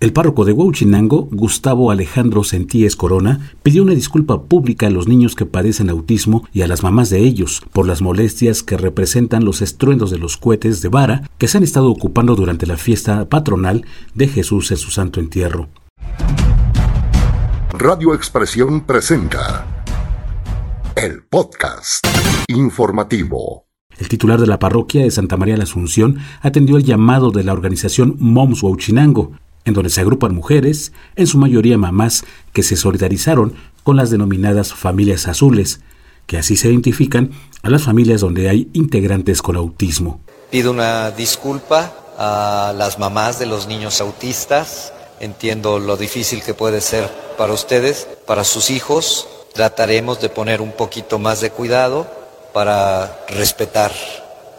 El párroco de Huachinango, Gustavo Alejandro Sentíes Corona, pidió una disculpa pública a los niños que padecen autismo y a las mamás de ellos por las molestias que representan los estruendos de los cohetes de vara que se han estado ocupando durante la fiesta patronal de Jesús en su santo entierro. Radio Expresión presenta el podcast informativo. El titular de la parroquia de Santa María la Asunción atendió el llamado de la organización Moms Huachinango en donde se agrupan mujeres, en su mayoría mamás, que se solidarizaron con las denominadas familias azules, que así se identifican a las familias donde hay integrantes con autismo. Pido una disculpa a las mamás de los niños autistas. Entiendo lo difícil que puede ser para ustedes, para sus hijos. Trataremos de poner un poquito más de cuidado para respetar.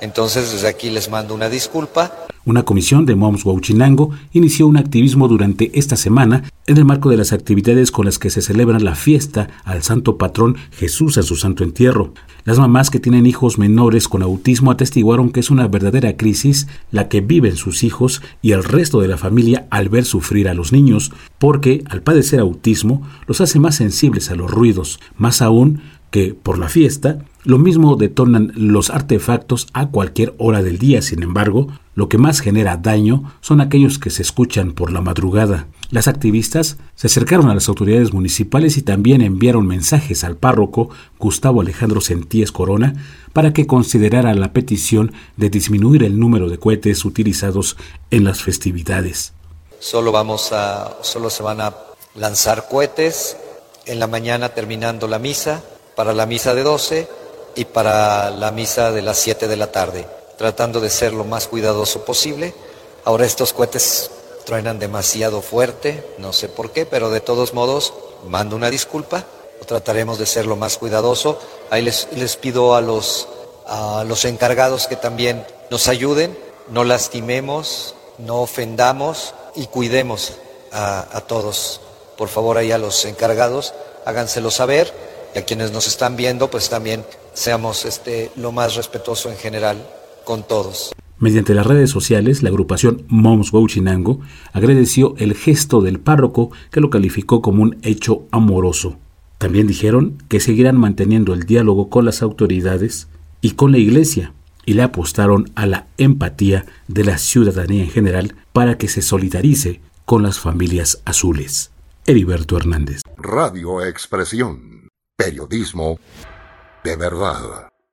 Entonces desde aquí les mando una disculpa. Una comisión de Moms Huachinango inició un activismo durante esta semana en el marco de las actividades con las que se celebra la fiesta al santo patrón Jesús en su santo entierro. Las mamás que tienen hijos menores con autismo atestiguaron que es una verdadera crisis la que viven sus hijos y el resto de la familia al ver sufrir a los niños, porque al padecer autismo los hace más sensibles a los ruidos, más aún que por la fiesta, lo mismo detonan los artefactos a cualquier hora del día, sin embargo, lo que más genera daño son aquellos que se escuchan por la madrugada. Las activistas se acercaron a las autoridades municipales y también enviaron mensajes al párroco Gustavo Alejandro Sentíes Corona para que considerara la petición de disminuir el número de cohetes utilizados en las festividades. Solo vamos a solo se van a lanzar cohetes en la mañana terminando la misa para la misa de 12 y para la misa de las 7 de la tarde, tratando de ser lo más cuidadoso posible. Ahora estos cohetes truenan demasiado fuerte, no sé por qué, pero de todos modos mando una disculpa, trataremos de ser lo más cuidadoso. Ahí les, les pido a los, a los encargados que también nos ayuden, no lastimemos, no ofendamos y cuidemos a, a todos. Por favor, ahí a los encargados, háganselo saber y a quienes nos están viendo, pues también seamos este, lo más respetuoso en general con todos. Mediante las redes sociales, la agrupación Moms Wauchinango agradeció el gesto del párroco que lo calificó como un hecho amoroso. También dijeron que seguirán manteniendo el diálogo con las autoridades y con la iglesia y le apostaron a la empatía de la ciudadanía en general para que se solidarice con las familias azules. Heriberto Hernández. Radio Expresión. Periodismo de verdad.